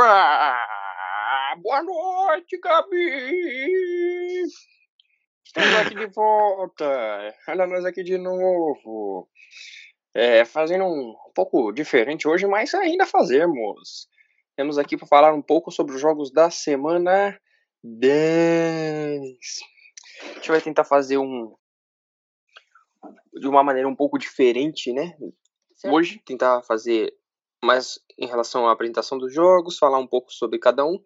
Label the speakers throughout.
Speaker 1: Ufa! Boa noite, Gabi! Estamos aqui de volta. Olha nós aqui de novo. É, fazendo um, um pouco diferente hoje, mas ainda fazemos. Temos aqui para falar um pouco sobre os jogos da semana 10. A gente vai tentar fazer um de uma maneira um pouco diferente, né? Certo. Hoje tentar fazer mais em relação à apresentação dos jogos, falar um pouco sobre cada um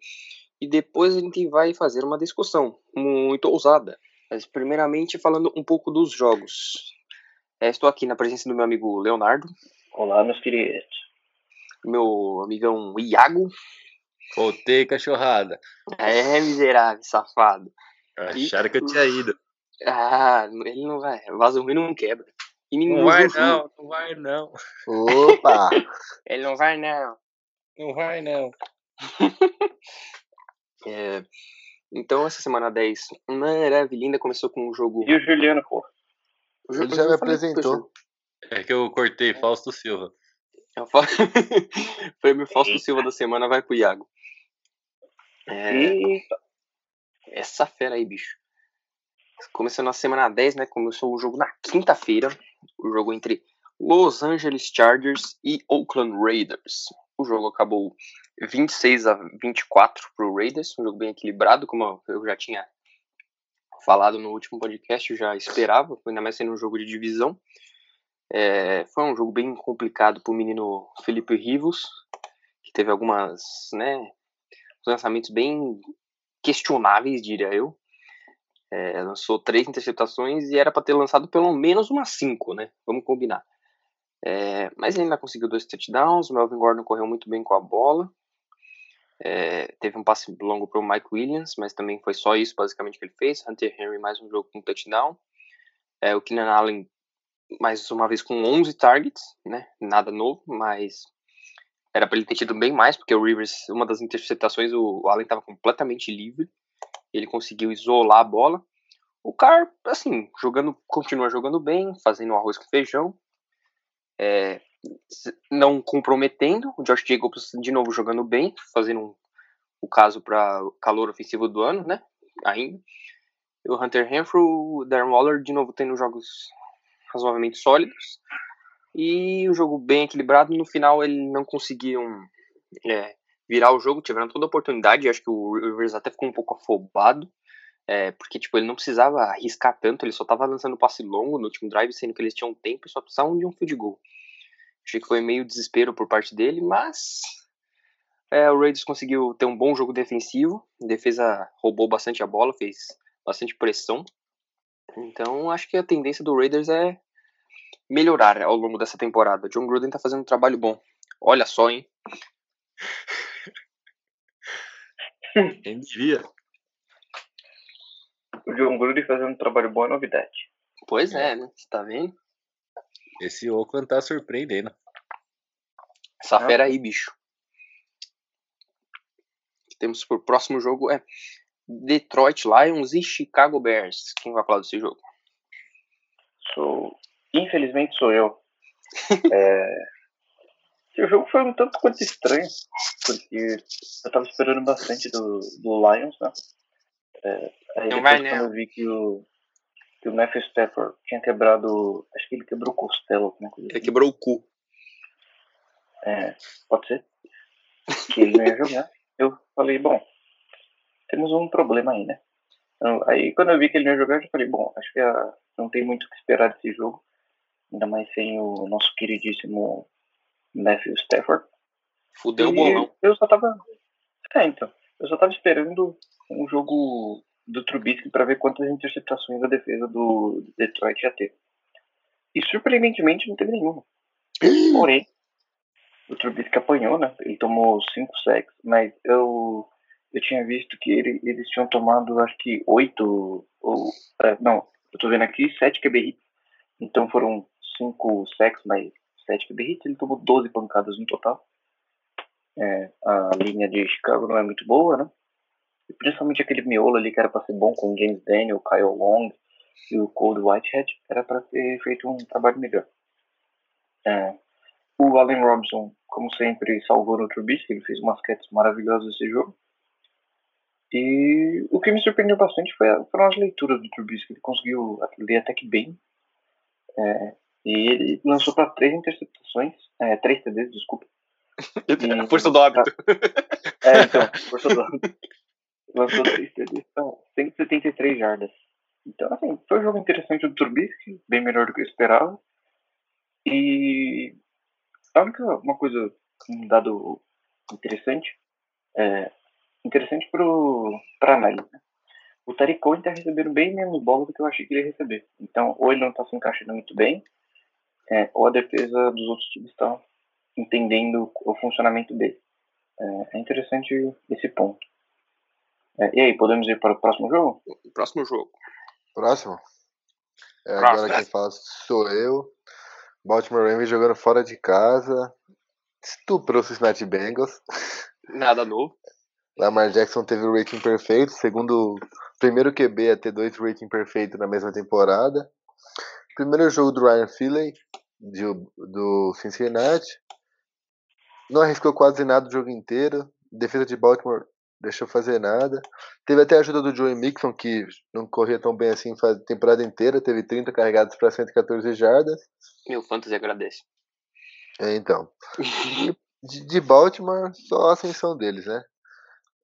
Speaker 1: e depois a gente vai fazer uma discussão muito ousada. Mas primeiramente falando um pouco dos jogos. É, estou aqui na presença do meu amigo Leonardo.
Speaker 2: Olá, meus queridos.
Speaker 1: Meu amigão Iago.
Speaker 3: Voltei, cachorrada.
Speaker 1: É, miserável, safado.
Speaker 3: Acharam e... que eu tinha ido.
Speaker 1: Ah, ele não vai. Vaso ruim não quebra.
Speaker 3: E não vai não, não vai não.
Speaker 1: Opa! ele não vai não.
Speaker 3: Não vai não.
Speaker 1: é, então, essa semana 10, maravilhinda, começou com um jogo.
Speaker 2: E o Juliano, pô?
Speaker 3: O Ele já me apresentou. É que eu cortei, Fausto Silva.
Speaker 1: É o Prêmio Fausto Silva da semana vai pro Iago. É... Essa fera aí, bicho. Começando na semana 10, né? Começou o jogo na quinta-feira. O jogo entre Los Angeles Chargers e Oakland Raiders. O jogo acabou 26 a 24 para o Raiders, um jogo bem equilibrado, como eu já tinha falado no último podcast, eu já esperava, ainda mais sendo um jogo de divisão. É, foi um jogo bem complicado para o menino Felipe Rivos, que teve algumas, né, lançamentos bem questionáveis, diria eu. É, lançou três interceptações e era para ter lançado pelo menos umas cinco, né? Vamos combinar. É, mas ele ainda conseguiu dois touchdowns. O Melvin Gordon correu muito bem com a bola. É, teve um passe longo para o Mike Williams, mas também foi só isso basicamente que ele fez. Hunter Henry mais um jogo com touchdown. É, o Keenan Allen mais uma vez com 11 targets, né? Nada novo, mas era para ele ter tido bem mais, porque o Rivers, uma das interceptações, o Allen estava completamente livre ele conseguiu isolar a bola. O Carr, assim, jogando, continua jogando bem, fazendo arroz com feijão, é, não comprometendo. O Josh Jacobs de novo jogando bem, fazendo um, o caso para calor ofensivo do ano, né? Ainda. O Hunter Renfrew, o Darren Waller de novo tendo jogos razoavelmente sólidos. E o um jogo bem equilibrado. No final ele não conseguiu é, virar o jogo, tiveram toda a oportunidade, acho que o Rivers até ficou um pouco afobado, é, porque tipo, ele não precisava arriscar tanto, ele só estava lançando passe longo no último drive, sendo que eles tinham tempo e só precisavam de um field goal. Achei que foi meio desespero por parte dele, mas é, o Raiders conseguiu ter um bom jogo defensivo, a defesa roubou bastante a bola, fez bastante pressão, então acho que a tendência do Raiders é melhorar ao longo dessa temporada. John Gruden tá fazendo um trabalho bom. Olha só, hein?
Speaker 3: Quem diria?
Speaker 2: O John Gruden fazendo um trabalho bom é novidade.
Speaker 1: Pois é, né? Você tá vendo?
Speaker 3: Esse Oakland tá surpreendendo.
Speaker 1: Essa fera aí, bicho. que temos por próximo jogo é Detroit Lions e Chicago Bears. Quem vai falar desse jogo?
Speaker 2: Sou. Infelizmente sou eu. é... O jogo foi um tanto quanto estranho, porque eu tava esperando bastante do, do Lions, né? É, aí
Speaker 1: não vai,
Speaker 2: quando eu vi que o, que o Matthew Stafford tinha quebrado. Acho que ele quebrou o costelo, né?
Speaker 1: Ele assim. quebrou o cu.
Speaker 2: É, pode ser. Que ele não ia jogar. Eu falei, bom, temos um problema aí, né? Então, aí quando eu vi que ele não ia jogar, eu falei, bom, acho que a, não tem muito o que esperar desse jogo. Ainda mais sem o nosso queridíssimo Matthew Stafford.
Speaker 1: Fudeu o bolão.
Speaker 2: Eu só tava. É, então. Eu só tava esperando um jogo do Trubisky para ver quantas interceptações a defesa do Detroit ia ter. E surpreendentemente não teve nenhuma. Porém, o Trubisky apanhou, né? Ele tomou 5 sacks, mas eu eu tinha visto que ele, eles tinham tomado acho que 8 ou é, não, eu tô vendo aqui 7 QB hits. Então foram 5 sacks, mas 7 QB hits, ele tomou 12 pancadas no total. É, a linha de Chicago não é muito boa, né? E principalmente aquele miolo ali que era para ser bom com James Daniel, Kyle Long e o Cold Whitehead, era para ter feito um trabalho melhor. É, O Allen Robinson, como sempre, salvou no Trubisky, ele fez umas catches maravilhosas esse jogo. E o que me surpreendeu bastante foi foram as leituras do Trubisky. Ele conseguiu ler até que bem. É, e ele lançou para três interceptações, é, três TDs, desculpa.
Speaker 1: E, força do hábito.
Speaker 2: É, então, força do hábito. Lançou três TDs, então, 173 jardas. Então, assim, foi um jogo interessante do Trubisky, bem melhor do que eu esperava. E a única uma coisa, um dado interessante, é, interessante para análise. Né? O Tariq Cohen está recebendo bem menos bola do que eu achei que ele ia receber. Então, ou ele não está se encaixando muito bem, é, ou a defesa dos outros times está entendendo o funcionamento dele. É, é interessante esse ponto. É, e aí, podemos ir para o próximo jogo?
Speaker 1: Próximo jogo.
Speaker 4: Próximo? É, agora quem fala sou eu. Baltimore Ravens jogando fora de casa. Estuprou o Cincinnati Bengals.
Speaker 1: Nada novo.
Speaker 4: Lamar Jackson teve o rating perfeito, segundo primeiro QB a ter dois rating perfeito na mesma temporada. Primeiro jogo do Ryan Philly, do Cincinnati. Não arriscou quase nada o jogo inteiro. Defesa de Baltimore deixou fazer nada. Teve até a ajuda do Joey Mixon, que não corria tão bem assim a temporada inteira. Teve 30 carregados para 114 jardas.
Speaker 1: Meu fantasy agradece.
Speaker 4: É, então. de, de Baltimore, só a ascensão deles, né?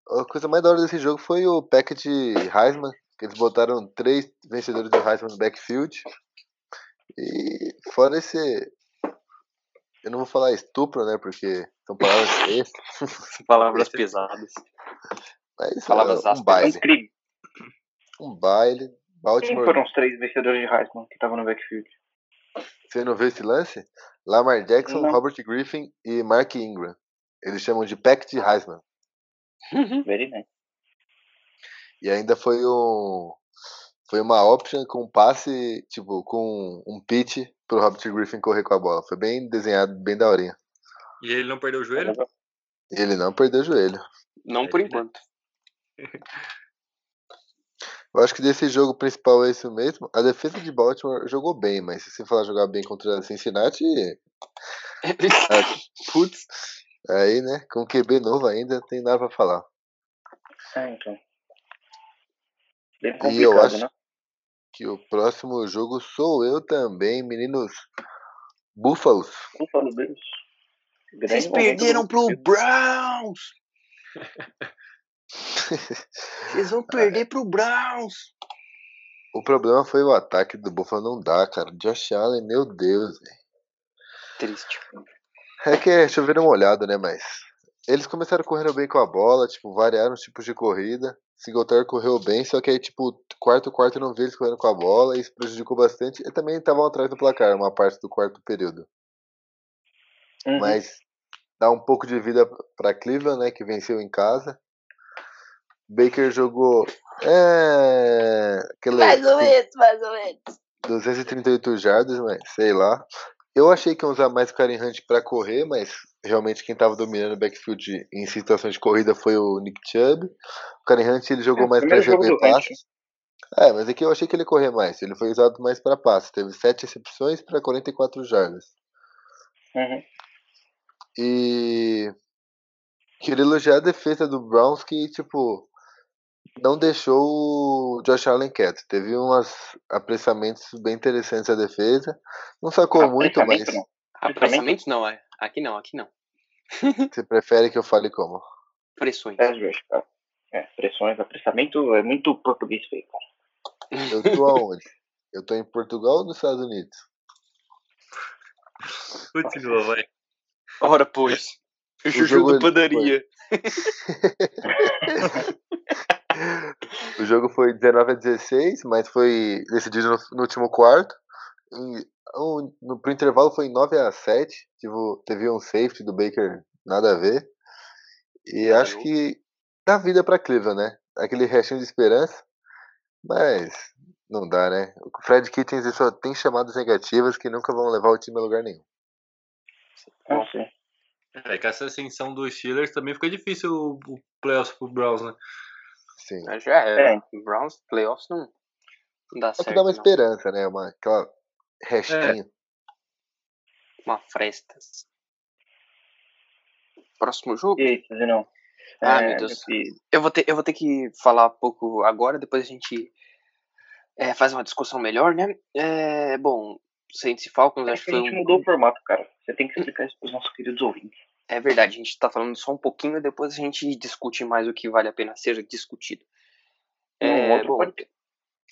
Speaker 4: A coisa mais da hora desse jogo foi o pack de Heisman, que eles botaram três vencedores do Heisman no backfield. E fora esse. Eu não vou falar estupro, né? Porque são palavras
Speaker 1: palavras pesadas.
Speaker 4: Mas, palavras uh, um baile. Um baile. Baltimore.
Speaker 2: Quem foram os três vencedores de Heisman que estavam no backfield?
Speaker 4: Você não viu esse lance? Lamar Jackson, não. Robert Griffin e Mark Ingram. Eles chamam de Pack de Heisman.
Speaker 2: Very nice.
Speaker 4: E ainda foi um. Foi uma option com passe, tipo, com um pitch pro Robert Griffin correr com a bola. Foi bem desenhado, bem daorinha.
Speaker 3: E ele não perdeu o joelho?
Speaker 4: Ele não perdeu o joelho.
Speaker 1: Não por enquanto.
Speaker 4: Eu acho que desse jogo principal é isso mesmo. A defesa de Baltimore jogou bem, mas se você falar jogar bem contra Cincinnati.
Speaker 1: Putz.
Speaker 4: Aí, né? Com QB novo ainda, tem nada pra falar.
Speaker 2: É, então. Bem
Speaker 4: complicado, e eu acho né? Que o próximo jogo sou eu também, meninos. Búfalos.
Speaker 2: Búfalo Bills.
Speaker 1: Vocês perderam pro Browns! Vocês vão perder pro Browns!
Speaker 4: O problema foi o ataque do Buffalo não dá, cara. Josh Allen, meu Deus.
Speaker 1: Triste.
Speaker 4: É que é chover uma olhada, né? Mas eles começaram correndo bem com a bola, tipo, variaram os tipos de corrida. Singletary correu bem, só que aí, tipo, quarto, quarto não vi eles correndo com a bola, e isso prejudicou bastante. E também estavam atrás do placar, uma parte do quarto período. Uhum. Mas dá um pouco de vida para Cleveland, né, que venceu em casa. Baker jogou. É. Aquele,
Speaker 1: mais ou menos, mais ou menos.
Speaker 4: 238 jardas, mas sei lá. Eu achei que ia usar mais o Karen Hunt para correr, mas realmente quem estava dominando o backfield em situações de corrida foi o Nick Chubb. O Karen Hunt ele jogou é, mais para receber passes. É, mas aqui eu achei que ele ia correr mais. Ele foi usado mais para passes. Teve 7 recepções para 44 jardas.
Speaker 2: Uhum.
Speaker 4: E. Queria elogiar a defesa do Browns que, tipo, não deixou o Josh Allen quieto. Teve uns apressamentos bem interessantes a defesa. Não sacou muito, mas.
Speaker 1: Não. Apressamentos não, é. Aqui não, aqui não.
Speaker 4: Você prefere que eu fale como?
Speaker 1: Pressões.
Speaker 2: É, é, pressões, apressamento é muito português feio, cara.
Speaker 4: Eu tô aonde? Eu tô em Portugal ou nos Estados Unidos?
Speaker 3: Continua, vai.
Speaker 1: Ora, pois. O jogo, do padaria.
Speaker 4: o jogo foi 19 a 16, mas foi decidido no, no último quarto. E, um, no, pro intervalo foi 9 a 7. Tipo, teve um safety do Baker, nada a ver. E acho que dá vida pra Cleveland, né? Aquele restinho de esperança. Mas não dá, né? O Fred Kittens só tem chamadas negativas que nunca vão levar o time a lugar nenhum.
Speaker 2: Sim.
Speaker 3: É, com essa ascensão dos Steelers também fica difícil o, o playoffs pro Browns, né?
Speaker 4: Sim.
Speaker 1: Mas já é. é. Browns, playoffs não, não dá certo. É
Speaker 4: que dá uma não. esperança, né? Uma, aquela restinho. É.
Speaker 1: Uma fresta. Próximo jogo?
Speaker 2: E aí, não?
Speaker 1: Ah, é, meu Deus. Eu vou, ter, eu vou ter que falar um pouco agora, depois a gente é, faz uma discussão melhor, né? É, bom, Saints e Falcons,
Speaker 2: é
Speaker 1: acho
Speaker 2: que a gente um... mudou o formato, cara. Você tem que explicar isso para os nossos queridos ouvintes.
Speaker 1: É verdade, a gente está falando só um pouquinho e depois a gente discute mais o que vale a pena ser discutido. É, bom,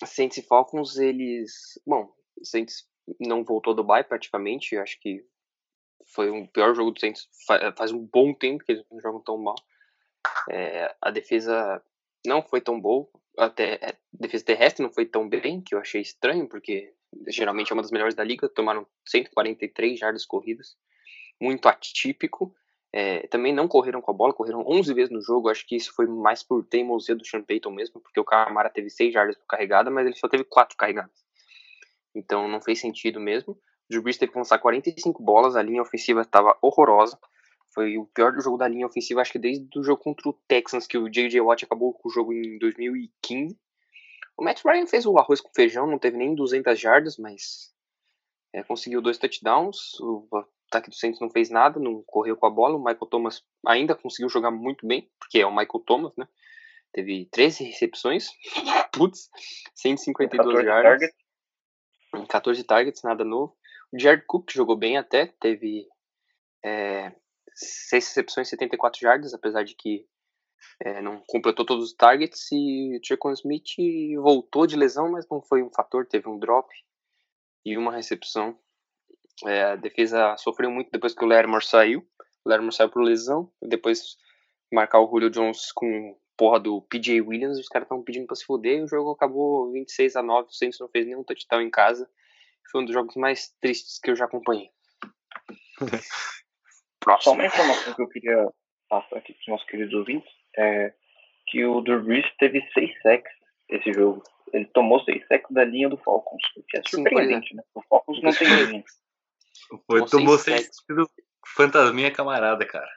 Speaker 1: Saints e Falcons, eles. Bom, Saints não voltou do bye praticamente, acho que foi o pior jogo do Saints faz um bom tempo que eles não jogam tão mal. É, a defesa não foi tão boa, até a é, defesa terrestre não foi tão bem, que eu achei estranho, porque geralmente é uma das melhores da liga, tomaram 143 jardas corridas, muito atípico. É, também não correram com a bola, correram 11 vezes no jogo. Acho que isso foi mais por teimosia do Sean Payton mesmo, porque o Camara teve 6 jardas por carregada, mas ele só teve 4 carregadas. Então não fez sentido mesmo. O Drew Brees teve que lançar 45 bolas, a linha ofensiva estava horrorosa. Foi o pior jogo da linha ofensiva, acho que desde o jogo contra o Texans, que o J.J. Watt acabou com o jogo em 2015. O Matt Ryan fez o arroz com feijão, não teve nem 200 jardas, mas é, conseguiu dois touchdowns. O ataque do Saints não fez nada, não correu com a bola. O Michael Thomas ainda conseguiu jogar muito bem, porque é o Michael Thomas, né? Teve 13 recepções, putz, 152 jardas. 14 targets, nada novo. O Jared Cook jogou bem até, teve é, 6 recepções, 74 jardas, apesar de que é, não completou todos os targets. E o Trequan Smith voltou de lesão, mas não foi um fator, teve um drop e uma recepção. É, a defesa sofreu muito depois que o Lermor saiu. O Lermor saiu por lesão, depois marcar o Julio Jones com porra do PJ Williams, os caras estavam pedindo pra se fuder, e o jogo acabou 26 a 9, o Saints não fez nenhum touchdown em casa. Foi um dos jogos mais tristes que eu já acompanhei.
Speaker 2: Próximo. Só uma informação que eu queria passar aqui para os nossos queridos ouvintes é que o Drew Brees teve seis sacks esse jogo. Ele tomou seis sacks da linha do Falcons, o que é surpreendente, Sim, é. né? O Falcons não tem linha.
Speaker 3: Foi, tomou seis do fantasminha camarada, cara.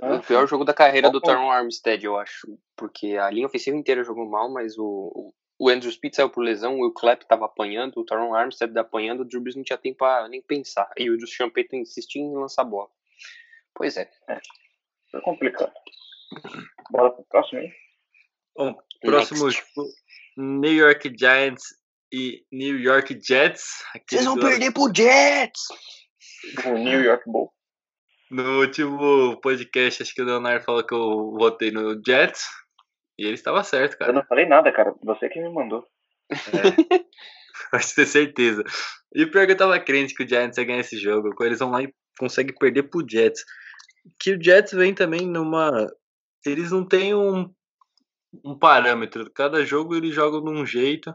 Speaker 1: Ah, o pior jogo da carreira do Taron Armstead, eu acho. Porque a linha ofensiva inteira jogou mal, mas o, o Andrew Speed saiu por lesão, o Will Clapp estava apanhando, o Taron Armstead apanhando, o Drew Brees não tinha tempo pra nem pensar. E o Justin Payton insistia em lançar a bola. Pois é.
Speaker 2: é. Foi complicado. Bora pro próximo aí.
Speaker 3: Bom, próximo jogo, New York Giants e New York Jets.
Speaker 1: Vocês vão perder pro Jets!
Speaker 2: O New York Bull.
Speaker 3: No último podcast, acho que o Leonardo falou que eu votei no Jets. E ele estava certo, cara.
Speaker 2: Eu não falei nada, cara. Você que me mandou. É.
Speaker 3: Pode ter certeza. E o pior que eu tava crente que o Giants ia ganhar esse jogo. Eles vão lá e conseguem perder pro Jets. Que o Jets vem também numa. Eles não têm um, um parâmetro. Cada jogo eles jogam de um jeito.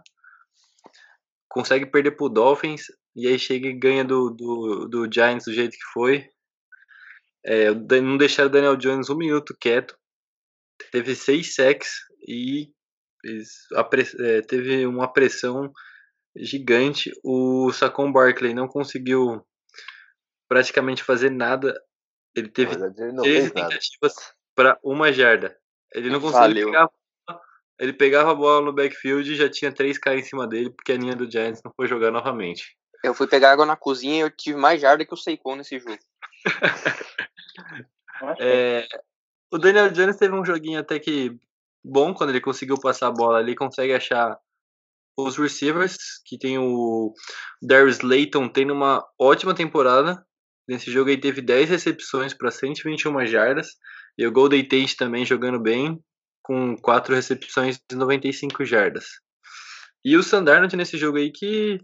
Speaker 3: Consegue perder pro Dolphins. E aí chega e ganha do, do, do Giants do jeito que foi. É, não deixaram o Daniel Jones um minuto quieto. Teve seis sacks e é, teve uma pressão gigante. O Saquon Barkley não conseguiu praticamente fazer nada. Ele teve três tentativas para uma jarda. Ele não conseguiu pegar, ele pegava a bola no backfield e já tinha três caras em cima dele, porque a linha do Giants não foi jogar novamente.
Speaker 1: Eu fui pegar água na cozinha e eu tive mais jarda que o Seikon nesse jogo.
Speaker 3: é, o Daniel Jones teve um joguinho até que bom quando ele conseguiu passar a bola ali, consegue achar os receivers, que tem o Darius Layton tendo uma ótima temporada. Nesse jogo ele teve 10 recepções para 121 jardas. E o Golden Tate também jogando bem, com 4 recepções de 95 jardas. E o Sandarnold nesse jogo aí que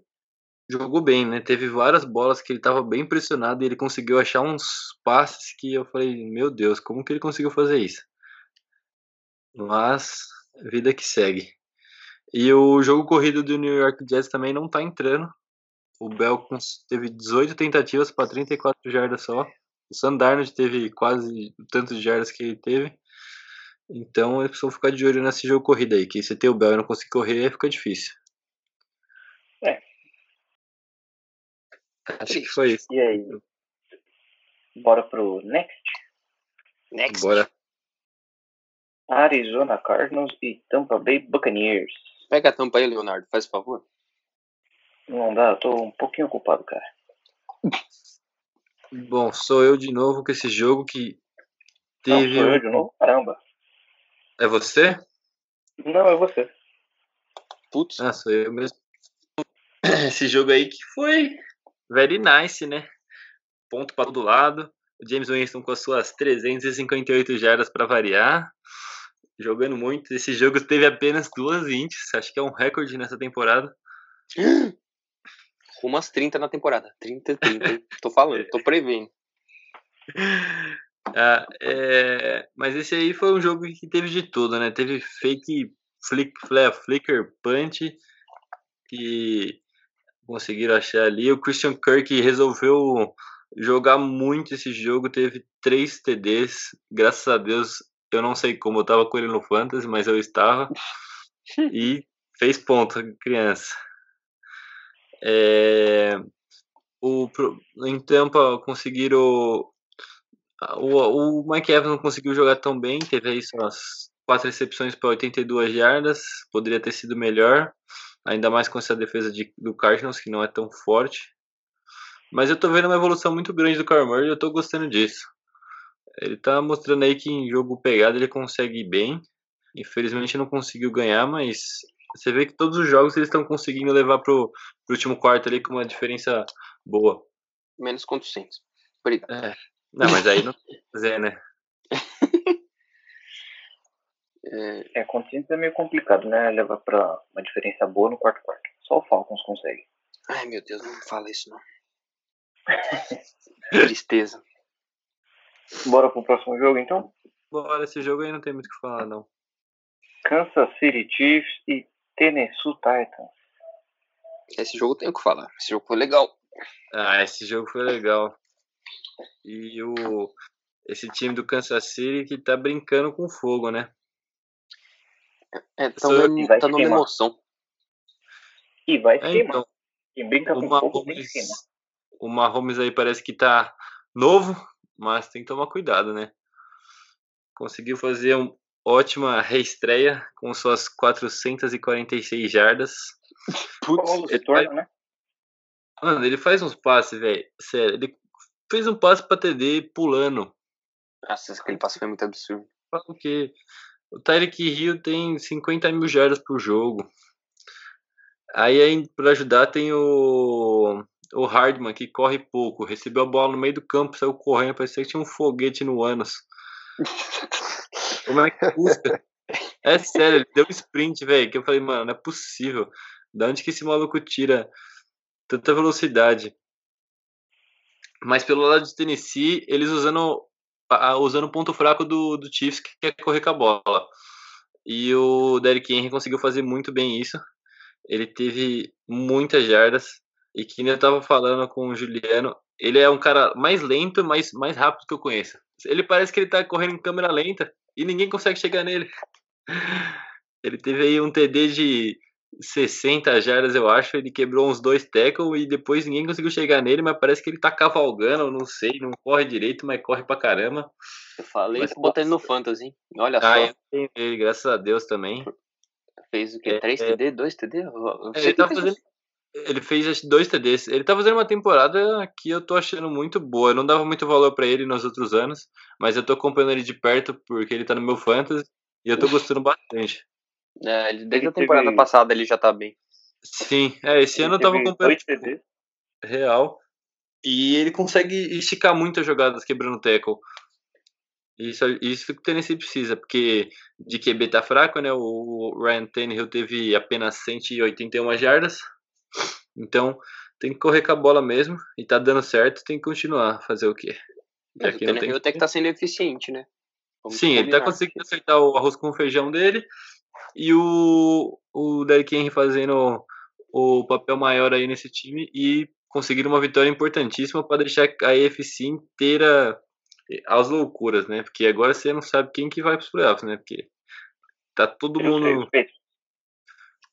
Speaker 3: jogou bem, né? Teve várias bolas que ele estava bem pressionado e ele conseguiu achar uns passes que eu falei, meu Deus, como que ele conseguiu fazer isso? Mas, vida que segue. E o jogo corrido do New York Jets também não tá entrando. O Bell teve 18 tentativas para 34 jardas só. O Sandarnold teve quase tantos jardas que ele teve. Então eles precisam ficar de olho nesse jogo corrido aí. Que se ter o Bell e não conseguir correr, fica difícil.
Speaker 2: É,
Speaker 3: Acho que foi isso.
Speaker 2: E aí? Bora pro next?
Speaker 1: Next.
Speaker 3: Bora.
Speaker 2: Arizona Cardinals e Tampa Bay Buccaneers.
Speaker 1: Pega a tampa aí, Leonardo, faz favor.
Speaker 2: Não dá, eu tô um pouquinho ocupado, cara.
Speaker 3: Bom, sou eu de novo com esse jogo que
Speaker 2: Teve não, de novo? Caramba.
Speaker 3: É você?
Speaker 2: Não, é você.
Speaker 3: Putz. Ah, sou eu mesmo. Esse jogo aí que foi very nice, né? Ponto para todo lado. O James Winston com as suas 358 jardas para variar. Jogando muito. Esse jogo teve apenas duas ints. Acho que é um recorde nessa temporada.
Speaker 1: Rumo às 30 na temporada. 30 30. tô falando, tô prevendo.
Speaker 3: Ah, é... Mas esse aí foi um jogo que teve de tudo, né? Teve fake flick, flicker punch que conseguiram achar ali. O Christian Kirk resolveu jogar muito esse jogo, teve três TDs. Graças a Deus, eu não sei como eu tava com ele no Fantasy, mas eu estava. e fez ponto, criança. É, o, em Tampa conseguiram. O, o Mike Evans não conseguiu jogar tão bem, teve aí suas quatro recepções para 82 jardas, poderia ter sido melhor, ainda mais com essa defesa de, do Cardinals, que não é tão forte. Mas eu tô vendo uma evolução muito grande do Murray e eu tô gostando disso. Ele tá mostrando aí que em jogo pegado ele consegue ir bem. Infelizmente não conseguiu ganhar, mas você vê que todos os jogos eles estão conseguindo levar pro, pro último quarto ali com uma diferença boa.
Speaker 1: Menos contra o Saints. Obrigado.
Speaker 3: É. Não, mas aí não fazer, né?
Speaker 2: É, é contra é meio complicado, né? Levar pra uma diferença boa no quarto quarto. Só o Falcons consegue.
Speaker 1: Ai, meu Deus, não fala isso não. Tristeza.
Speaker 2: Bora pro próximo jogo, então?
Speaker 3: Bora, esse jogo aí não tem muito o que falar, não.
Speaker 2: Kansas City Chiefs e Tennessee Titans.
Speaker 1: Esse jogo tem o que falar. Esse jogo foi legal.
Speaker 3: Ah, esse jogo foi legal. E o esse time do Kansas City que tá brincando com fogo, né?
Speaker 1: É, tá dando, tá dando emoção.
Speaker 2: E vai é, queimar. Então, Quem brinca com
Speaker 3: fogo bem queima. O Mahomes aí parece que tá novo, mas tem que tomar cuidado, né? Conseguiu fazer uma ótima reestreia com suas 446 jardas.
Speaker 2: Putz, ele faz... né?
Speaker 3: Mano, ele faz uns passes, velho. Sério, ele fez um passe pra TD pulando.
Speaker 1: Nossa, aquele passe foi muito absurdo.
Speaker 3: O quê? O Tyreek Hill tem 50 mil jardas por jogo. Aí, aí para ajudar, tem o, o Hardman, que corre pouco. Recebeu a bola no meio do campo, saiu correndo, parecia que tinha um foguete no ânus. Como é que custa? É sério, ele deu um sprint, velho, que eu falei, mano, não é possível. Da onde que esse maluco tira tanta velocidade? Mas pelo lado de Tennessee, eles usando usando o ponto fraco do, do Chiefs, que é correr com a bola. E o Derrick Henry conseguiu fazer muito bem isso. Ele teve muitas jardas. E que nem eu tava falando com o Juliano, ele é um cara mais lento, mas mais rápido que eu conheço. Ele parece que ele tá correndo em câmera lenta e ninguém consegue chegar nele. Ele teve aí um TD de 60 jardas, eu acho. Ele quebrou uns dois tackles e depois ninguém conseguiu chegar nele, mas parece que ele tá cavalgando, não sei, não corre direito, mas corre pra caramba.
Speaker 1: Eu falei mas, que botei ele no Fantasy, Olha ah,
Speaker 3: só. Ele, graças a Deus também.
Speaker 1: Fez o quê? 3 é, TD? 2 TD?
Speaker 3: Ele, tá fazendo, ele fez dois TDs. Ele tá fazendo uma temporada que eu tô achando muito boa. Eu não dava muito valor para ele nos outros anos, mas eu tô acompanhando ele de perto porque ele tá no meu Fantasy e eu tô gostando bastante.
Speaker 1: É, desde a temporada teve... passada ele já tá bem.
Speaker 3: Sim, é, esse ele ano eu tava acompanhando. Real. E ele consegue esticar muitas jogadas quebrando o tackle. Isso, isso que o Tennessee precisa, porque de QB tá fraco, né? O Ryan Tannehill teve apenas 181 jardas. Então, tem que correr com a bola mesmo. E tá dando certo, tem que continuar. Fazer o quê?
Speaker 1: Mas o Tannehill até que tá sendo eficiente, né?
Speaker 3: Vamos Sim, ele tá conseguindo acertar o arroz com feijão dele. E o, o Derrick Henry fazendo o papel maior aí nesse time e conseguindo uma vitória importantíssima para deixar a EFC inteira às loucuras, né? Porque agora você não sabe quem que vai para os playoffs, né? Porque tá todo mundo.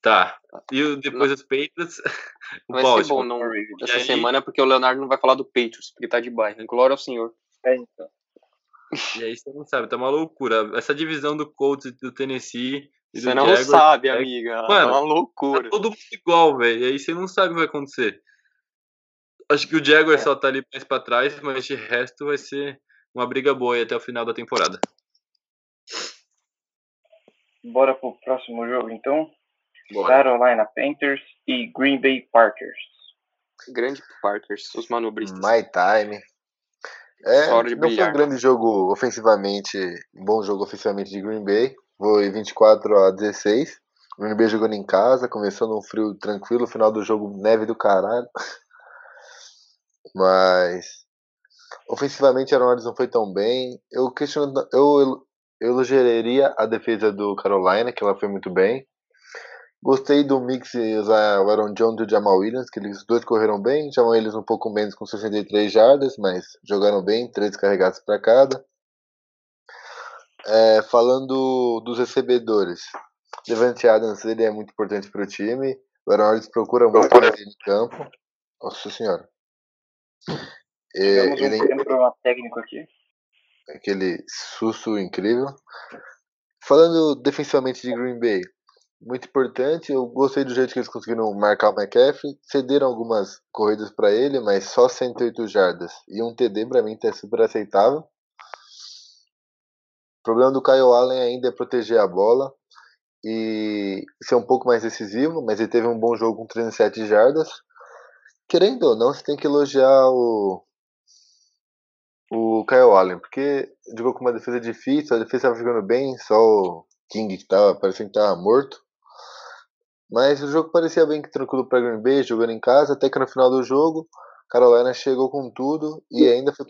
Speaker 3: Tá. E depois não. os Patriots.
Speaker 1: O vai Baltimore. ser bom não, essa aí... semana, porque o Leonardo não vai falar do Patriots, porque tá de bairro. Glória ao Senhor.
Speaker 2: É, então.
Speaker 3: E aí você não sabe, tá uma loucura. Essa divisão do Colts e do Tennessee
Speaker 1: você não Jaguars, sabe, é... amiga. Mano, é uma loucura.
Speaker 3: É todo mundo igual, velho. E aí você não sabe o que vai acontecer. Acho que o Jaguar é. só tá ali mais pra trás, mas de resto vai ser uma briga boa até o final da temporada.
Speaker 2: Bora pro próximo jogo, então. Bora. Carolina Panthers e Green Bay Packers.
Speaker 1: Grande Packers, os manobristas.
Speaker 4: My time. É, não brilhar. foi um grande jogo ofensivamente, um bom jogo ofensivamente de Green Bay. Foi 24 a 16. O Bay jogando em casa, começando um frio tranquilo, final do jogo neve do caralho. Mas ofensivamente Aaron Rodgers não foi tão bem. Eu questiono, eu, eu elogiaria a defesa do Carolina, que ela foi muito bem. Gostei do mix usar o Aaron Jones e o Jamal Williams, que eles dois correram bem. Jamal Williams um pouco menos com 63 jardas, mas jogaram bem, três carregados para cada. É, falando dos recebedores, Levante Adams ele é muito importante para o time. O Aaron Rodgers procura muito ele em campo. Nossa senhora.
Speaker 2: É, um ele é... técnico aqui.
Speaker 4: Aquele susto incrível. Falando defensivamente de Green Bay, muito importante. Eu gostei do jeito que eles conseguiram marcar o McCaffrey. Cederam algumas corridas para ele, mas só 108 jardas. E um TD para mim tá super aceitável. O problema do Kyle Allen ainda é proteger a bola e ser um pouco mais decisivo, mas ele teve um bom jogo com 37 jardas. Querendo ou não, você tem que elogiar o, o Kyle Allen, porque jogou com uma defesa difícil, a defesa estava jogando bem, só o King que tava, parecendo que estava morto. Mas o jogo parecia bem tranquilo para Green Bay, jogando em casa, até que no final do jogo, Carolina chegou com tudo e ainda foi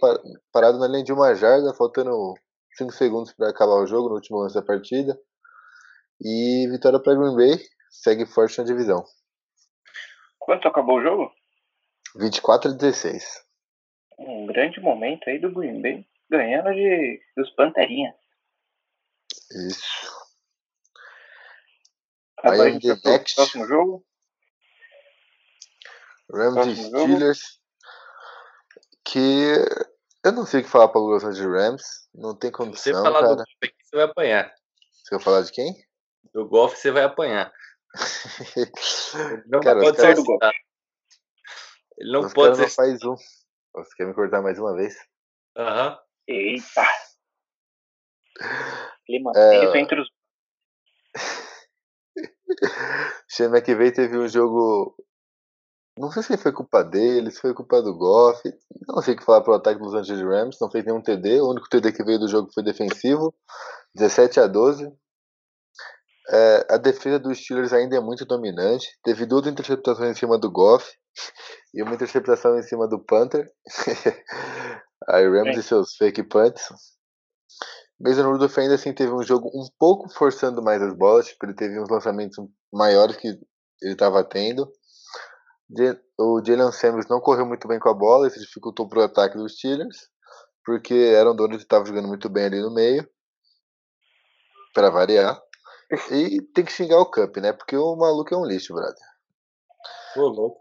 Speaker 4: parado na linha de uma jarda, faltando 5 segundos para acabar o jogo, no último lance da partida. E vitória para Green Bay, segue forte na divisão.
Speaker 2: Quanto acabou o jogo?
Speaker 4: 24 a 16.
Speaker 2: Um grande momento aí do Green Bay, ganhando de, dos Panterinhas.
Speaker 4: Isso.
Speaker 2: Agora a gente vai pro próximo jogo.
Speaker 4: Rams e Steelers. Que eu não sei o que falar pra gostar de Rams. Não tem condição,
Speaker 3: você falar
Speaker 4: cara.
Speaker 3: Do você vai apanhar.
Speaker 4: Você vai falar de quem?
Speaker 3: Do golfe você vai apanhar.
Speaker 4: não cara, pode ser do golfe.
Speaker 3: Ele não os pode ser.
Speaker 4: Não faz um. Você quer me cortar mais uma vez?
Speaker 3: Aham. Uhum.
Speaker 2: Eita. Clima é... entre os
Speaker 4: Shane McVay teve um jogo. Não sei se foi culpa dele, se foi culpa do Goff. Não sei o que falar pro ataque dos Angeles Rams. Não fez nenhum TD. O único TD que veio do jogo foi defensivo. 17 a 12. É, a defesa dos Steelers ainda é muito dominante. Teve duas interceptações em cima do Goff e uma interceptação em cima do Panther. Aí Rams é. e seus fake punts. Mason Rudolph ainda assim teve um jogo um pouco forçando mais as bolas, tipo, ele teve uns lançamentos maiores que ele estava tendo. O Jalen Samuels não correu muito bem com a bola, isso dificultou para o ataque dos Steelers, porque Aaron Donald estava jogando muito bem ali no meio, para variar. E tem que xingar o Cup, né? Porque o maluco é um lixo, brother.
Speaker 3: Ô, louco.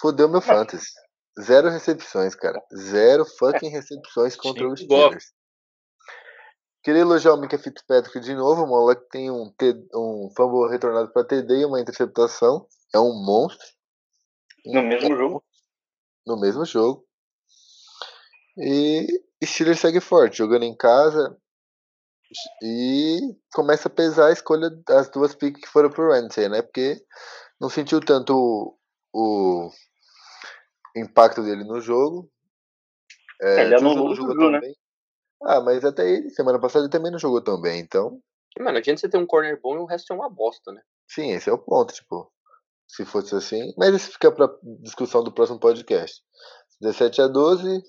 Speaker 4: Fodeu meu fantasy. Zero recepções, cara. Zero fucking recepções contra os Steelers. Queria elogiar o Mika Fitzpatrick de novo. O moleque tem um, um fumble retornado para TD e uma interceptação. É um monstro.
Speaker 2: No mesmo jogo.
Speaker 4: No mesmo jogo. E Steelers segue forte, jogando em casa. E começa a pesar a escolha das duas picks que foram pro Ramsey, né? Porque não sentiu tanto o, o impacto dele no jogo.
Speaker 2: É, ele é no jogo, né?
Speaker 4: Ah, mas até ele, semana passada, ele também não jogou tão bem, então.
Speaker 1: Mano, adianta você ter um corner bom e o resto é uma bosta, né?
Speaker 4: Sim, esse é o ponto, tipo. Se fosse assim. Mas isso fica pra discussão do próximo podcast. 17 a 12,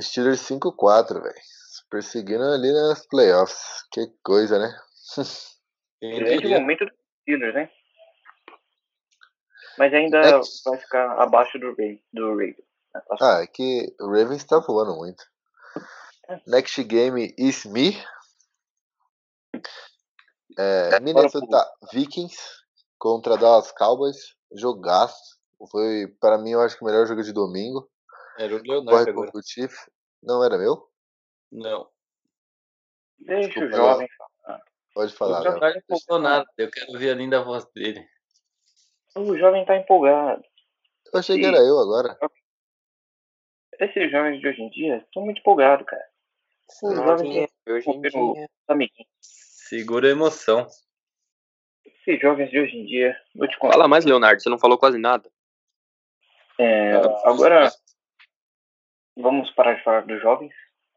Speaker 4: Steelers 5-4, velho. Perseguindo ali nas playoffs. Que coisa, né?
Speaker 2: Grande momento do Steelers, né? Mas ainda é que... vai ficar abaixo do, do Ravens.
Speaker 4: Né? Ah, é que o Ravens tá voando muito. Next game is me. É, Minnesota Vikings contra Dallas Cowboys. Jogaço. Foi, para mim, eu acho que o melhor jogo de domingo.
Speaker 3: Era o Leonardo agora.
Speaker 4: O Chief. Não era meu?
Speaker 3: Não.
Speaker 2: Deixa Desculpa, o jovem
Speaker 4: falar. Pode falar.
Speaker 3: O jovem não empolgou nada. Eu quero ver a linda voz dele.
Speaker 2: O jovem tá empolgado.
Speaker 4: Eu achei que era eu agora.
Speaker 2: esses jovens de hoje em dia estão muito empolgados, cara.
Speaker 1: Os jovens de hoje em dia.
Speaker 3: Segura a emoção.
Speaker 2: Esses jovens de hoje em dia. Vou te
Speaker 1: contar. Fala mais, Leonardo, você não falou quase nada.
Speaker 2: É, agora, vamos parar de falar dos jovens,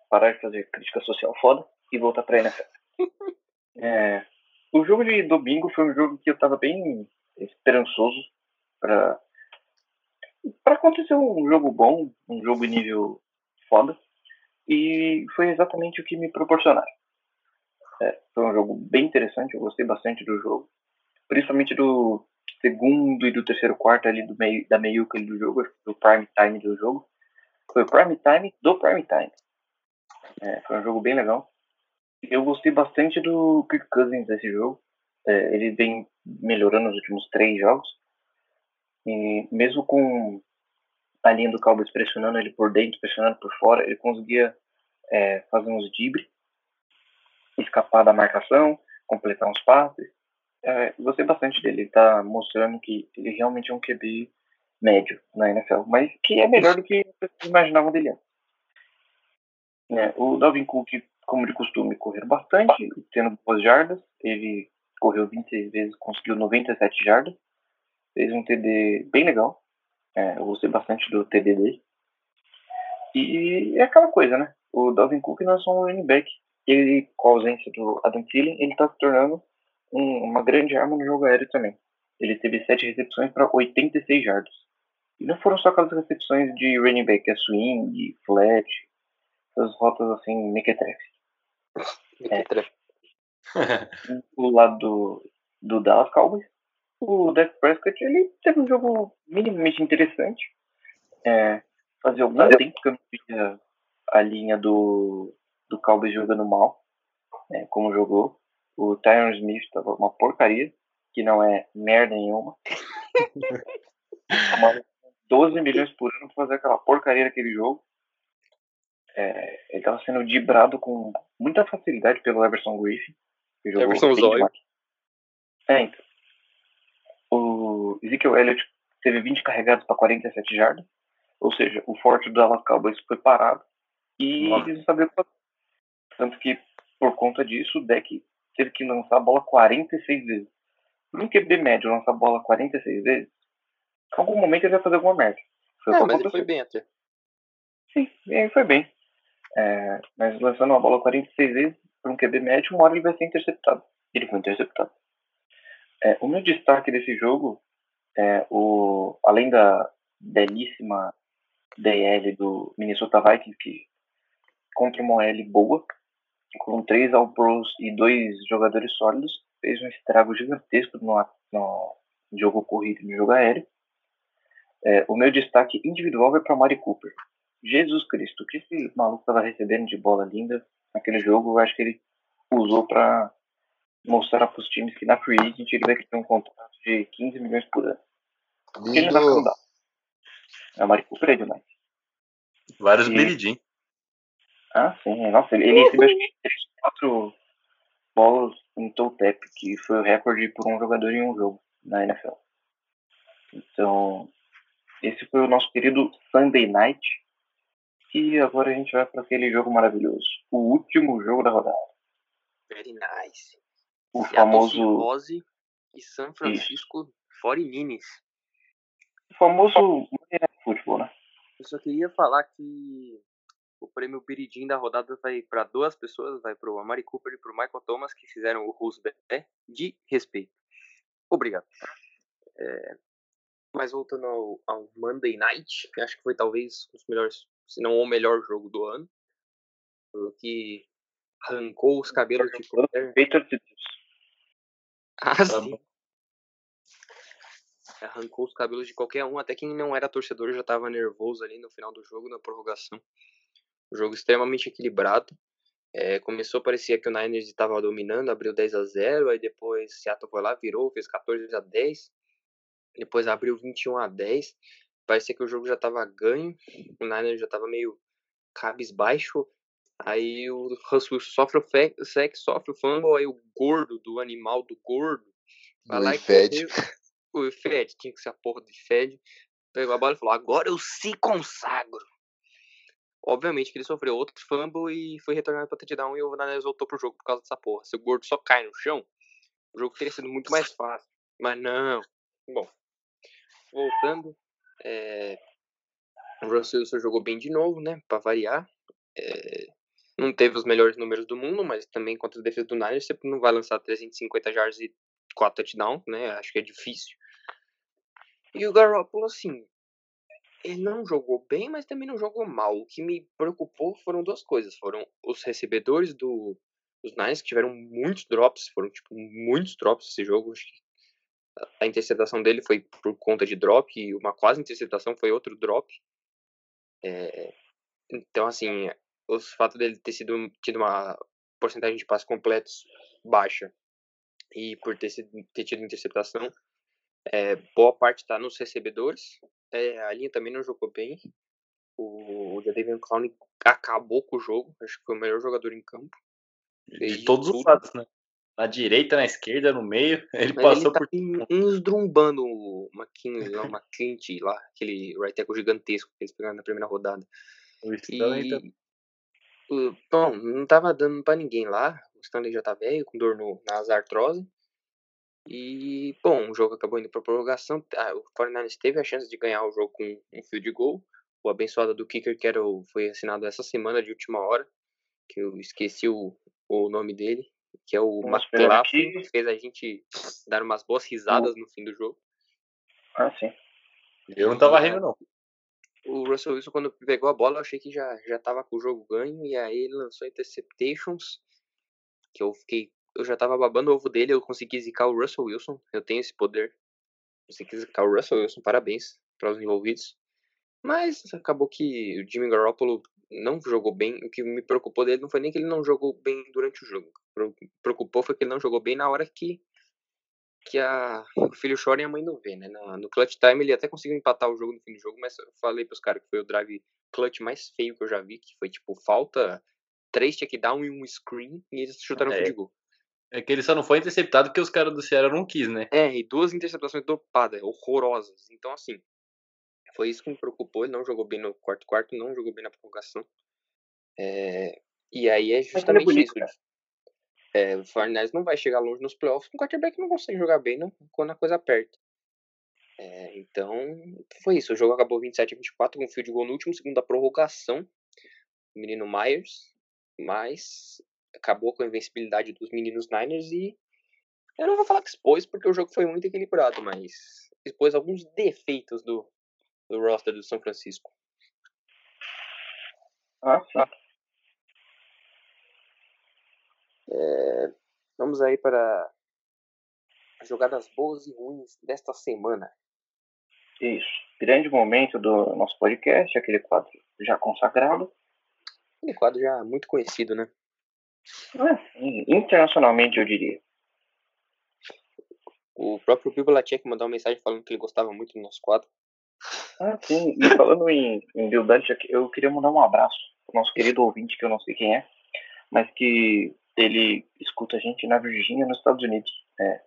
Speaker 2: parar de fazer crítica social foda e voltar pra NFL. é, o jogo de domingo foi um jogo que eu tava bem esperançoso para para acontecer um jogo bom, um jogo nível foda. E foi exatamente o que me proporcionaram. É, foi um jogo bem interessante, eu gostei bastante do jogo. Principalmente do segundo e do terceiro quarto ali do meio, da meiuca do jogo, do prime time do jogo. Foi o prime time do prime time. É, foi um jogo bem legal. Eu gostei bastante do Kirk Cousins desse jogo. É, ele vem melhorando nos últimos três jogos. E mesmo com a linha do Cowboys pressionando ele por dentro, pressionando por fora, ele conseguia é, fazer uns dribles, escapar da marcação, completar uns passes. É, gostei bastante dele. Ele tá mostrando que ele realmente é um QB médio na NFL, mas que é melhor do que imaginavam dele antes. É, o Dalvin Cook, como de costume, correu bastante, tendo boas jardas. Ele correu 26 vezes, conseguiu 97 jardas. Fez um TD bem legal. É, eu gostei bastante do TD dele. E é aquela coisa, né? O Dalvin Cook não é só um running back. Ele, com a ausência do Adam Thielen, ele tá se tornando um, uma grande arma no jogo aéreo também. Ele teve 7 recepções para 86 jardas. E não foram só aquelas recepções de running back, é swing, flat, essas rotas assim, mequetrefe.
Speaker 1: Mequetrefe.
Speaker 2: É. do lado do, do Dallas Cowboys, o Dak Prescott ele teve um jogo minimamente interessante. É, fazia algum tempo que eu não via a linha do, do Cowboys jogando mal, é, como jogou. O Tyron Smith tava uma porcaria, que não é merda nenhuma. 12 milhões por ano pra fazer aquela porcaria daquele jogo. É, ele estava sendo dibrado com muita facilidade pelo Everson Griffin.
Speaker 1: Everson Zóio.
Speaker 2: É, então. O Ezekiel Elliott teve 20 carregados para 47 jardas. Ou seja, o forte do Dallas Cowboys foi parado. E Nossa. eles não sabiam o que fazer. Tanto que, por conta disso, o deck teve que lançar a bola 46 vezes. Por um QB médio lançar a bola 46 vezes, em algum momento ele vai fazer alguma merda.
Speaker 1: Foi é, mas ele foi bem até.
Speaker 2: Sim, ele foi bem. É, mas lançando uma bola 46 vezes, por um QB médio, uma hora ele vai ser interceptado. Ele foi interceptado. É, o meu destaque desse jogo é o, além da belíssima DL do Minnesota Vikings, que contra uma OL boa, com três All-Pros e dois jogadores sólidos, fez um estrago gigantesco no, no jogo corrido e no jogo aéreo. É, o meu destaque individual vai para Mari Cooper. Jesus Cristo, o que esse maluco estava recebendo de bola linda naquele jogo, eu acho que ele usou para mostrar para os times que na Free Agent ele vai ter um contrato de 15 milhões por ano. Porque ele não vai É o Mari Cooper é demais.
Speaker 3: Vários e...
Speaker 2: Ah, sim. Nossa, ele, ele recebeu acho que 3, 4 bolas em toe tap, que foi o recorde por um jogador em um jogo na NFL. Então, esse foi o nosso querido Sunday Night. E agora a gente vai para aquele jogo maravilhoso. O último jogo da rodada.
Speaker 1: Very nice.
Speaker 2: O famoso.
Speaker 1: Rose e San Francisco 49ers.
Speaker 2: O famoso futebol, né?
Speaker 1: Eu só queria falar que o prêmio Biridim da rodada vai para duas pessoas, vai para o Amari Cooper e para o Michael Thomas, que fizeram o Roosevelt de respeito. Obrigado. É, mas voltando ao, ao, Monday Night, que acho que foi talvez um dos melhores, se não o melhor jogo do ano, que arrancou os cabelos de qualquer... Ah, tá sim. Arrancou os cabelos de qualquer um, até quem não era torcedor já estava nervoso ali no final do jogo, na prorrogação. Um jogo extremamente equilibrado. É, começou, parecia que o Niners estava dominando, abriu 10 a 0 aí depois Seattle foi lá, virou, fez 14 a 10 depois abriu 21 a 10 parecia que o jogo já estava ganho, o Niners já estava meio cabisbaixo, Aí o Russell sofre o sec, sofre o fumble, aí o gordo do animal do gordo.
Speaker 4: Vai lá Ifed.
Speaker 1: O Ifed, tinha que ser a porra do Ifed. Pegou a bola e falou: agora eu se consagro. Obviamente que ele sofreu outro fumble e foi retornado pra touchdown e o Niners voltou pro jogo por causa dessa porra. Se o gordo só cai no chão, o jogo teria sido muito mais fácil. Mas não. Bom, voltando, é... o Russell Wilson jogou bem de novo, né? Pra variar. É... Não teve os melhores números do mundo, mas também contra a defesa do Niners, você não vai lançar 350 yards e 4 touchdowns, né? Acho que é difícil. E o Garoppolo, assim, ele não jogou bem, mas também não jogou mal. O que me preocupou foram duas coisas. Foram os recebedores do, dos Niners, que tiveram muitos drops. Foram, tipo, muitos drops esse jogo. A interceptação dele foi por conta de drop e uma quase interceptação foi outro drop. É, então, assim, o fato dele ter sido tido uma porcentagem de passes completos baixa e por ter, sido, ter tido interceptação, é, boa parte está nos recebedores. É, a linha também não jogou bem. O, o Jadavion Clown acabou com o jogo. Acho que foi o melhor jogador em campo.
Speaker 3: De todos tudo. os lados, né? Na direita, na esquerda, no meio. Ele Mas passou ele
Speaker 1: tá
Speaker 3: por.
Speaker 1: Ensdrumbando o McKinley, lá, o McClinty lá, aquele right tackle gigantesco que eles pegaram na primeira rodada. O Stanley e... Bom, não tava dando pra ninguém lá. O Stanley já tá velho, com dor no, nas artrose. E, bom, o jogo acabou indo para prorrogação. Ah, o 49ers teve a chance de ganhar o jogo com um field goal. O abençoado do kicker, que era o, foi assinado essa semana de última hora, que eu esqueci o, o nome dele, que é o McLaughlin, que fez a gente dar umas boas risadas no fim do jogo.
Speaker 2: Ah, sim.
Speaker 3: Eu não tava rindo, não.
Speaker 1: O Russell Wilson, quando pegou a bola, eu achei que já, já tava com o jogo ganho, e aí ele lançou interceptations, que eu fiquei eu já tava babando o ovo dele, eu consegui zicar o Russell Wilson, eu tenho esse poder. Consegui zicar o Russell Wilson, parabéns para os envolvidos. Mas acabou que o Jimmy Garoppolo não jogou bem. O que me preocupou dele não foi nem que ele não jogou bem durante o jogo. O que me preocupou foi que ele não jogou bem na hora que, que a, o filho chora e a mãe não vê, né? No, no clutch time ele até conseguiu empatar o jogo no fim do jogo, mas eu falei pros caras que foi o drive clutch mais feio que eu já vi, que foi tipo falta, três checkdown e um screen, e eles chutaram é. de gol.
Speaker 3: É que ele só não foi interceptado porque os caras do Ceará não quis, né?
Speaker 1: É, e duas interceptações dopadas, horrorosas. Então, assim, foi isso que me preocupou. Ele não jogou bem no quarto quarto, não jogou bem na prorrogação. É, e aí é, é justamente é bonito, isso. É, o Fortnite não vai chegar longe nos playoffs com um quarterback que não consegue jogar bem não, quando a coisa aperta. É, então, foi isso. O jogo acabou 27 a 24 com um field goal no último segundo da prorrogação. O menino Myers. Mas acabou com a invencibilidade dos meninos Niners e eu não vou falar que expôs porque o jogo foi muito equilibrado, mas expôs alguns defeitos do, do roster do São Francisco.
Speaker 2: Ah, tá.
Speaker 1: É, vamos aí para as jogadas boas e ruins desta semana.
Speaker 2: Isso. Grande momento do nosso podcast, aquele quadro já consagrado.
Speaker 1: Aquele quadro já muito conhecido, né?
Speaker 2: É, internacionalmente, eu diria.
Speaker 1: O próprio Bibo Latiek mandou uma mensagem falando que ele gostava muito do nosso quadro.
Speaker 2: Ah, sim. E falando em, em Bill Belichick, eu queria mandar um abraço pro nosso querido ouvinte, que eu não sei quem é, mas que ele escuta a gente na Virgínia, nos Estados Unidos. É.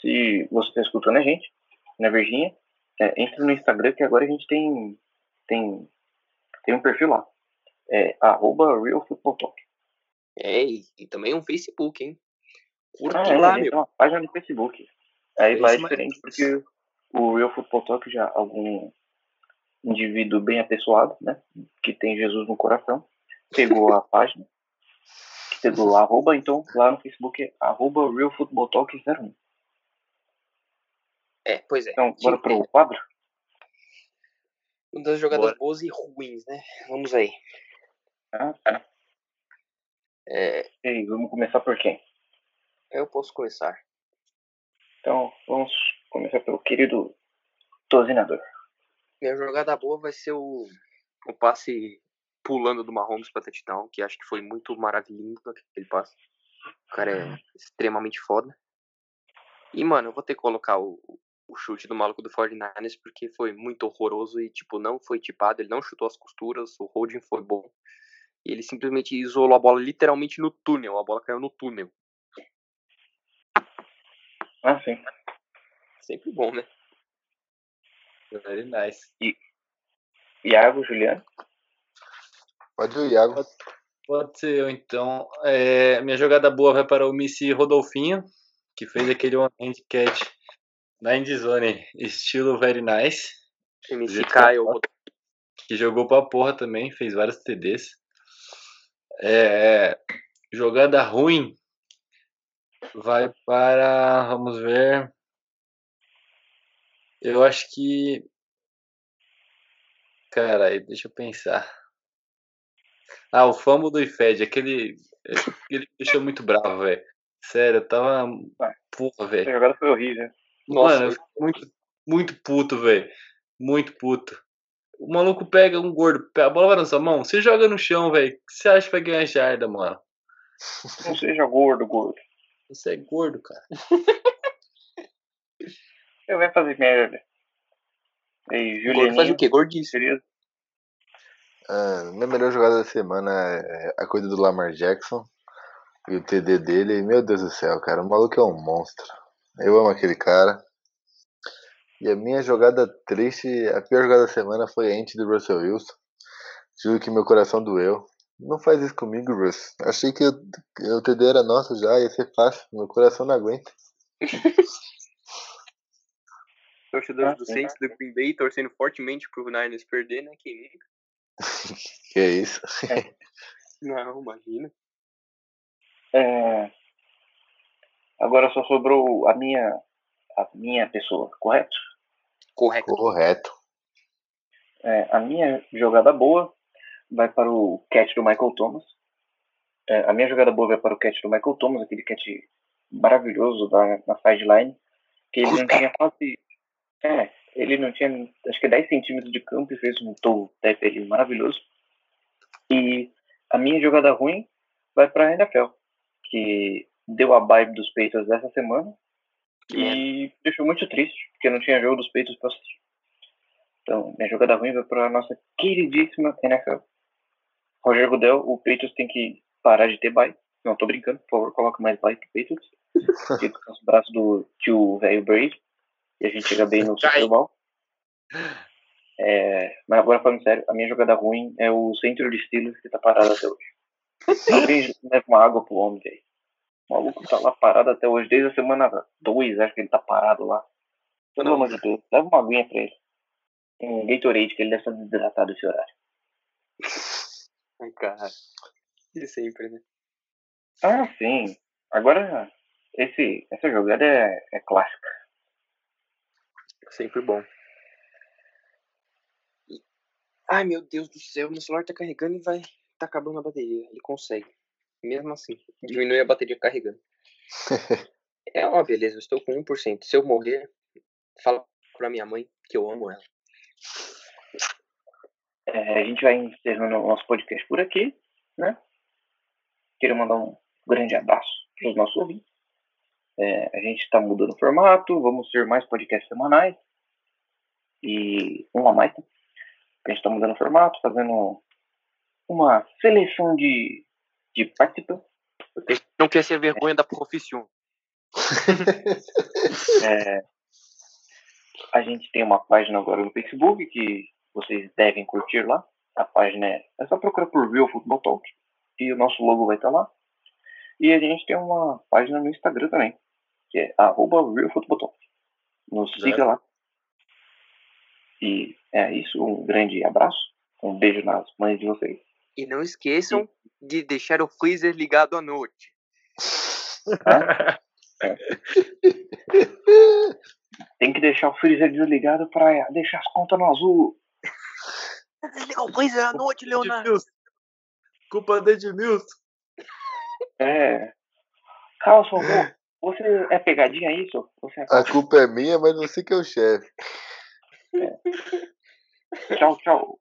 Speaker 2: Se você está escutando a gente na Virgínia, é, entre no Instagram, que agora a gente tem, tem, tem um perfil lá. É arroba Real Football Talk.
Speaker 1: É, e, também um Facebook, hein?
Speaker 2: Curte ah, é, lá, meu. uma página no Facebook. Aí lá é diferente porque o Real Football Talk já algum indivíduo bem apessoado, né? Que tem Jesus no coração, pegou a página, pegou a arroba, então lá no Facebook é arroba Real Football Talk 01.
Speaker 1: É, pois é.
Speaker 2: Então, bora pro quadro?
Speaker 1: Uma das jogadas bora. boas e ruins, né? Vamos aí.
Speaker 2: Ah, tá. É... E vamos começar por quem?
Speaker 1: Eu posso começar.
Speaker 2: Então, vamos começar pelo querido Tozinador.
Speaker 1: Minha jogada boa vai ser o, o passe pulando do Mahomes para touchdown, que acho que foi muito maravilhoso aquele passe. O cara é extremamente foda. E, mano, eu vou ter que colocar o, o chute do maluco do 49ers porque foi muito horroroso e, tipo, não foi tipado, ele não chutou as costuras, o holding foi bom. E ele simplesmente isolou a bola literalmente no túnel. A bola caiu no túnel.
Speaker 2: Ah, sim.
Speaker 1: Sempre bom, né?
Speaker 3: Very nice.
Speaker 2: E Iago, Juliano?
Speaker 4: Pode ir, Iago.
Speaker 3: Pode, pode ser eu, então. É, minha jogada boa vai para o Missy Rodolfinho, que fez aquele one-hand catch na endzone, estilo very nice.
Speaker 1: MC Kyle.
Speaker 3: Que jogou pra porra também, fez vários TDs. É, jogada ruim vai para. Vamos ver. Eu acho que. Cara, deixa eu pensar. Ah, o famo do IFED, aquele. Ele me deixou muito bravo, velho. Sério, eu tava. Porra, velho.
Speaker 2: A jogada foi horrível.
Speaker 3: Nossa, Mano, eu fiquei muito, muito puto, velho. Muito puto. O maluco pega um gordo, a bola vai na sua mão, você joga no chão, velho. Você acha que vai ganhar jarda, mano?
Speaker 2: Não seja gordo, gordo.
Speaker 3: Você é gordo, cara.
Speaker 2: Você vai fazer merda. Ei,
Speaker 1: Julianinho. Faz o quê? Gordice.
Speaker 4: Ah, minha melhor jogada da semana é a coisa do Lamar Jackson e o TD dele. Meu Deus do céu, cara, o maluco é um monstro. Eu amo aquele cara. E a minha jogada triste, a pior jogada da semana foi a ente do Russell Wilson. Juro que meu coração doeu. Não faz isso comigo, Russ. Achei que o TD era nosso já, ia ser fácil. Meu coração não aguenta.
Speaker 1: Torcedores do Saints do Green Bay torcendo fortemente pro Niners perder, né? Quem nunca?
Speaker 4: que é isso?
Speaker 1: É. Não, imagina.
Speaker 2: É... Agora só sobrou a minha a minha pessoa, correto?
Speaker 1: Correto.
Speaker 4: Correto.
Speaker 2: É, a minha jogada boa vai para o catch do Michael Thomas. É, a minha jogada boa vai para o catch do Michael Thomas, aquele catch maravilhoso da, na sideline, que ele não tinha quase. É, ele não tinha acho que 10 centímetros de campo e fez um toe tap ali maravilhoso. E a minha jogada ruim vai para a NFL, que deu a vibe dos Patriots dessa semana e deixou muito triste, porque não tinha jogo dos Patriots para assistir. Então, minha jogada ruim vai para a nossa queridíssima NFL. Roger Goodell, o Patriots tem que parar de ter bye. Não, tô brincando, por favor, coloca mais bye pro Patriots. Fica com os braços do tio velho Brady. E a gente chega bem no Super Bowl. É, mas agora falando sério, a minha jogada ruim é o centro de Steelers que tá parado até hoje. Alguém leva uma água pro homem, velho. O maluco tá lá parado até hoje, desde a semana 2, acho que ele tá parado lá. Pelo amor de Deus, leva uma aguinha pra ele. Um Gatorade, que ele deve estar desidratado esse horário.
Speaker 1: Ai, cara. De sempre, né?
Speaker 2: Ah, sim. Agora, esse, essa jogada é, é clássica.
Speaker 1: Sempre bom. Ai, meu Deus do céu, meu celular tá carregando e vai. Tá acabando a bateria. Ele consegue. Mesmo assim, diminui a bateria carregando. é uma beleza, eu estou com 1%. Se eu morrer, fala pra minha mãe que eu amo ela.
Speaker 2: É, a gente vai encerrando o nosso podcast por aqui, né? Queria mandar um grande abraço para os nossos ouvintes. É, a gente está mudando o formato, vamos ter mais podcasts semanais. E um a mais. Né? A gente está mudando o formato, fazendo uma seleção de, de participantes.
Speaker 1: Não quer ser vergonha é. da profissão.
Speaker 2: é, a gente tem uma página agora no Facebook que vocês devem curtir lá. A página é, é só procurar por Real Football Talk e o nosso logo vai estar lá. E a gente tem uma página no Instagram também, que é arroba Real Football Talk. Nos siga lá. E é isso, um grande abraço, um beijo nas mães de vocês.
Speaker 1: E não esqueçam de deixar o freezer ligado à noite.
Speaker 2: É. Tem que deixar o freezer desligado para deixar as contas no azul.
Speaker 1: Desligar o freezer à noite, Leonardo.
Speaker 3: Culpa de Edmilson.
Speaker 2: É. Carlson, você é pegadinha isso? Você
Speaker 4: é... A culpa é minha, mas você que é o chefe.
Speaker 2: É. Tchau, tchau.